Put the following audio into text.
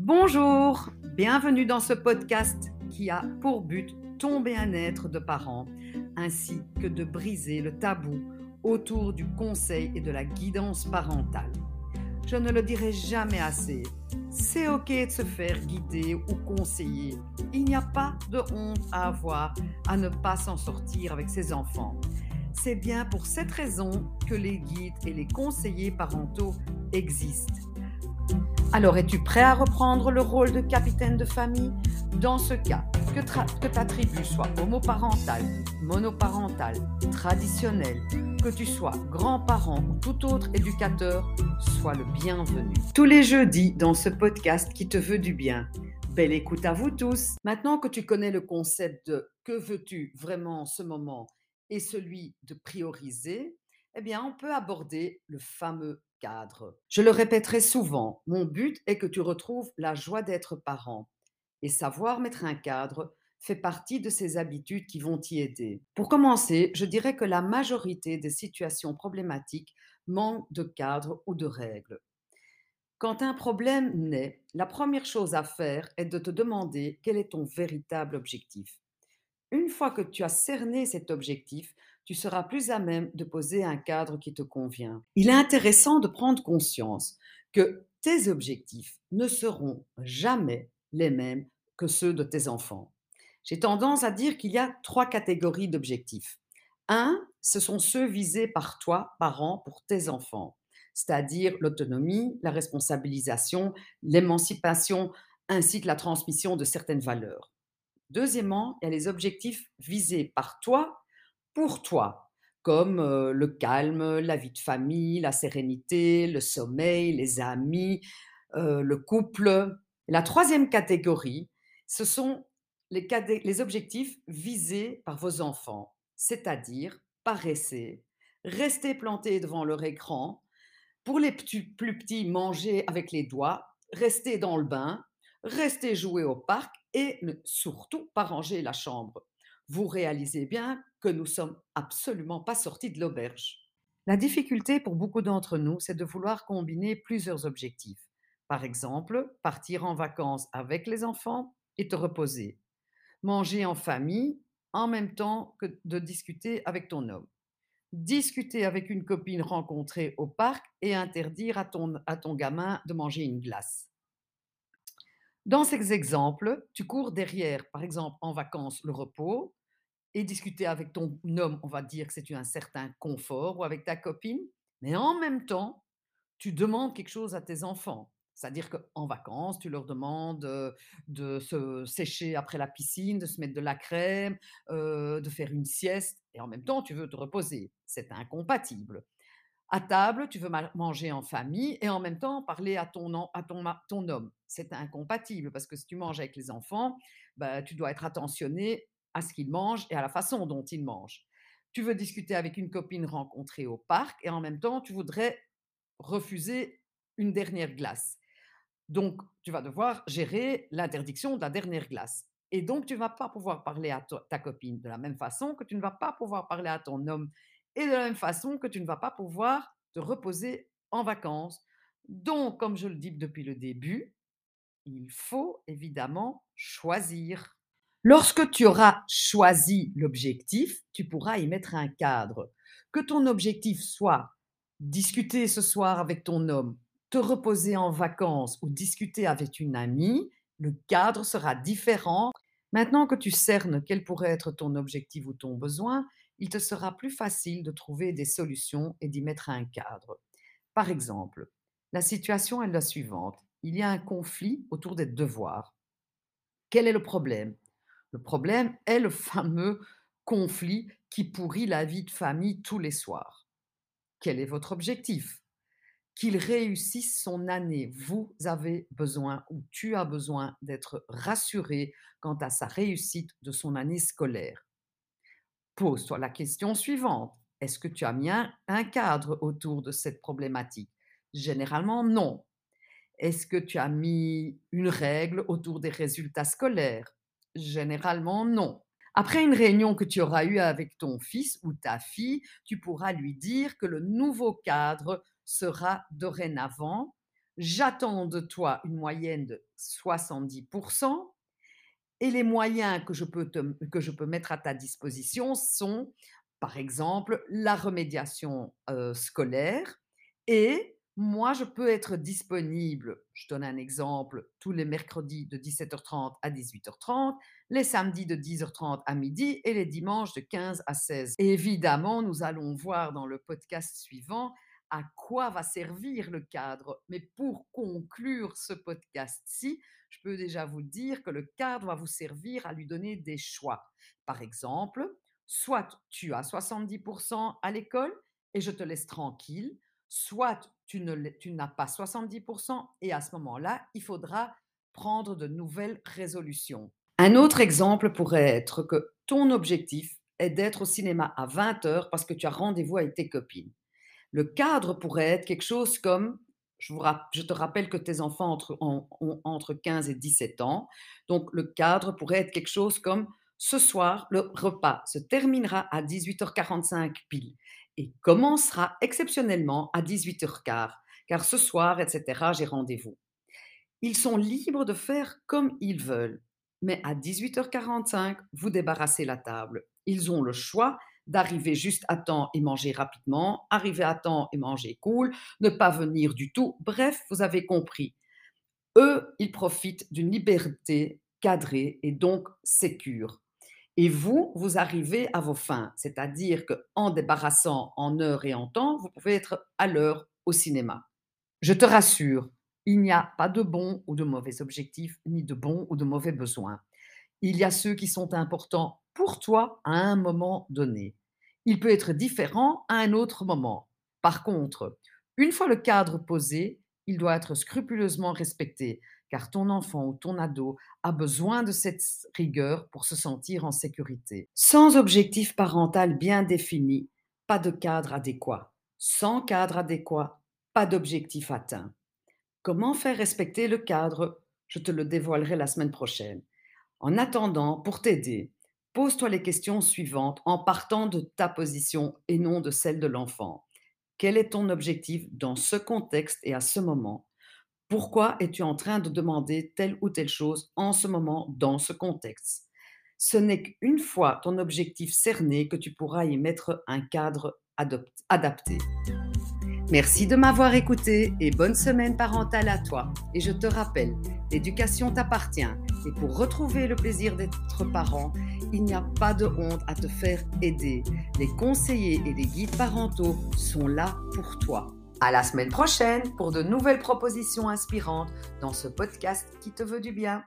Bonjour, bienvenue dans ce podcast qui a pour but ton bien-être de parent ainsi que de briser le tabou autour du conseil et de la guidance parentale. Je ne le dirai jamais assez, c'est ok de se faire guider ou conseiller. Il n'y a pas de honte à avoir à ne pas s'en sortir avec ses enfants. C'est bien pour cette raison que les guides et les conseillers parentaux existent. Alors, es-tu prêt à reprendre le rôle de capitaine de famille? Dans ce cas, que, ta tribu soit homoparentale, monoparentale, traditionnelle, que tu sois grand-parent ou tout autre éducateur, sois le bienvenu. Tous les jeudis dans ce podcast qui te veut du bien. Belle écoute à vous tous. Maintenant que tu connais le concept de que veux-tu vraiment en ce moment? et celui de prioriser, eh bien, on peut aborder le fameux Je le répéterai souvent, mon but est que tu retrouves la joie d'être parent. Et savoir mettre un cadre fait partie de ces habitudes qui vont t'y aider. Pour commencer, je dirais que la majorité des situations problématiques manquent de cadre ou de règles. Quand un problème naît, la première chose à faire est de te demander quel est ton véritable objectif. Une fois que tu as cerné cet objectif, tu seras plus à même de poser un cadre qui te convient. Il est intéressant de prendre conscience que tes objectifs ne seront jamais les mêmes que ceux de tes enfants. J'ai tendance à dire qu'il y a trois catégories d'objectifs. Un, ce sont ceux visés par toi, parent, pour tes enfants, c'est-à-dire l'autonomie, la responsabilisation, l'émancipation, ainsi que la transmission de certaines valeurs. Deuxièmement, il y a les objectifs visés par toi pour toi, comme le calme, la vie de famille, la sérénité, le sommeil, les amis, le couple. La troisième catégorie, ce sont les, objectifs visés par vos enfants, c'est-à-dire paresser, rester planté devant leur écran, pour les plus petits, manger avec les doigts, rester dans le bain, rester jouer au parc et ne surtout pas ranger la chambre vous réalisez bien que nous sommes absolument pas sortis de l'auberge. La difficulté pour beaucoup d'entre nous, c'est de vouloir combiner plusieurs objectifs. Par exemple, partir en vacances avec les enfants et te reposer. Manger en famille en même temps que de discuter avec ton homme. Discuter avec une copine rencontrée au parc et interdire à ton, à ton gamin de manger une glace. Dans ces exemples, tu cours derrière, par exemple en vacances, le repos, et discuter avec ton homme, on va dire que c'est un certain confort, ou avec ta copine, mais en même temps, tu demandes quelque chose à tes enfants. C'est-à-dire qu'en vacances, tu leur demandes de se sécher après la piscine, de se mettre de la crème, de faire une sieste, et en même temps, tu veux te reposer. C'est incompatible. À table, tu veux manger en famille et en même temps parler à ton, à ton, ton homme. C'est incompatible parce que si tu manges avec les enfants, bah, tu dois être attentionné à ce qu'il mange et à la façon dont il mange. Tu veux discuter avec une copine rencontrée au parc et en même temps, tu voudrais refuser une dernière glace. Donc, tu vas devoir gérer l'interdiction de la dernière glace. Et donc, tu ne vas pas pouvoir parler à ta copine de la même façon que tu ne vas pas pouvoir parler à ton homme et de la même façon que tu ne vas pas pouvoir te reposer en vacances. Donc, comme je le dis depuis le début, il faut évidemment choisir. Lorsque tu auras choisi l'objectif, tu pourras y mettre un cadre. Que ton objectif soit discuter ce soir avec ton homme, te reposer en vacances ou discuter avec une amie, le cadre sera différent. Maintenant que tu cernes quel pourrait être ton objectif ou ton besoin, il te sera plus facile de trouver des solutions et d'y mettre un cadre. Par exemple, la situation est la suivante. Il y a un conflit autour des devoirs. Quel est le problème? Le problème est le fameux conflit qui pourrit la vie de famille tous les soirs. Quel est votre objectif? Qu'il réussisse son année. Vous avez besoin ou tu as besoin d'être rassuré quant à sa réussite de son année scolaire. Pose-toi la question suivante. Est-ce que tu as mis un, cadre autour de cette problématique? Généralement, non. Est-ce que tu as mis une règle autour des résultats scolaires? Généralement, non. Après une réunion que tu auras eue avec ton fils ou ta fille, tu pourras lui dire que le nouveau cadre sera dorénavant j'attends de toi une moyenne de 70%. Et les moyens que je, peux que je peux mettre à ta disposition sont, par exemple, la remédiation scolaire et moi, je peux être disponible, je donne un exemple, tous les mercredis de 17h30 à 18h30, les samedis de 10h30 à midi et les dimanches de 15 à 16. évidemment, nous allons voir dans le podcast suivant à quoi va servir le cadre. Mais pour conclure ce podcast-ci, je peux déjà vous dire que le cadre va vous servir à lui donner des choix. Par exemple, soit tu as 70% à l'école et je te laisse tranquille, soit tu, n'as pas 70% et à ce moment-là, il faudra prendre de nouvelles résolutions. Un autre exemple pourrait être que ton objectif est d'être au cinéma à 20h parce que tu as rendez-vous avec tes copines. Le cadre pourrait être quelque chose comme, je, te rappelle que tes enfants ont entre 15 et 17 ans, donc le cadre pourrait être quelque chose comme, ce soir, le repas se terminera à 18h45 pile et commencera exceptionnellement à 18h15, car ce soir, etc., j'ai rendez-vous. Ils sont libres de faire comme ils veulent, mais à 18h45, vous débarrassez la table. Ils ont le choix d'arriver juste à temps et manger rapidement, arriver à temps et manger cool, ne pas venir du tout. Bref, vous avez compris. Eux, ils profitent d'une liberté cadrée et donc sécure. Et vous, vous arrivez à vos fins, c'est-à-dire qu'en débarrassant en heure et en temps, vous pouvez être à l'heure au cinéma. Je te rassure, il n'y a pas de bons ou de mauvais objectifs, ni de bons ou de mauvais besoins. Il y a ceux qui sont importants pour toi à un moment donné. Il peut être différent à un autre moment. Par contre, une fois le cadre posé, il doit être scrupuleusement respecté, car ton enfant ou ton ado a besoin de cette rigueur pour se sentir en sécurité. Sans objectif parental bien défini, pas de cadre adéquat. Sans cadre adéquat, pas d'objectif atteint. Comment faire respecter le cadre? Je te le dévoilerai la semaine prochaine. En attendant, pour t'aider, pose-toi les questions suivantes en partant de ta position et non de celle de l'enfant. Quel est ton objectif dans ce contexte et à ce moment? Pourquoi es-tu en train de demander telle ou telle chose en ce moment, dans ce contexte? Ce n'est qu'une fois ton objectif cerné que tu pourras y mettre un cadre adapté. Merci de m'avoir écouté et bonne semaine parentale à toi. Et je te rappelle, l'éducation t'appartient. Et pour retrouver le plaisir d'être parent, il n'y a pas de honte à te faire aider. Les conseillers et les guides parentaux sont là pour toi. À la semaine prochaine pour de nouvelles propositions inspirantes dans ce podcast qui te veut du bien.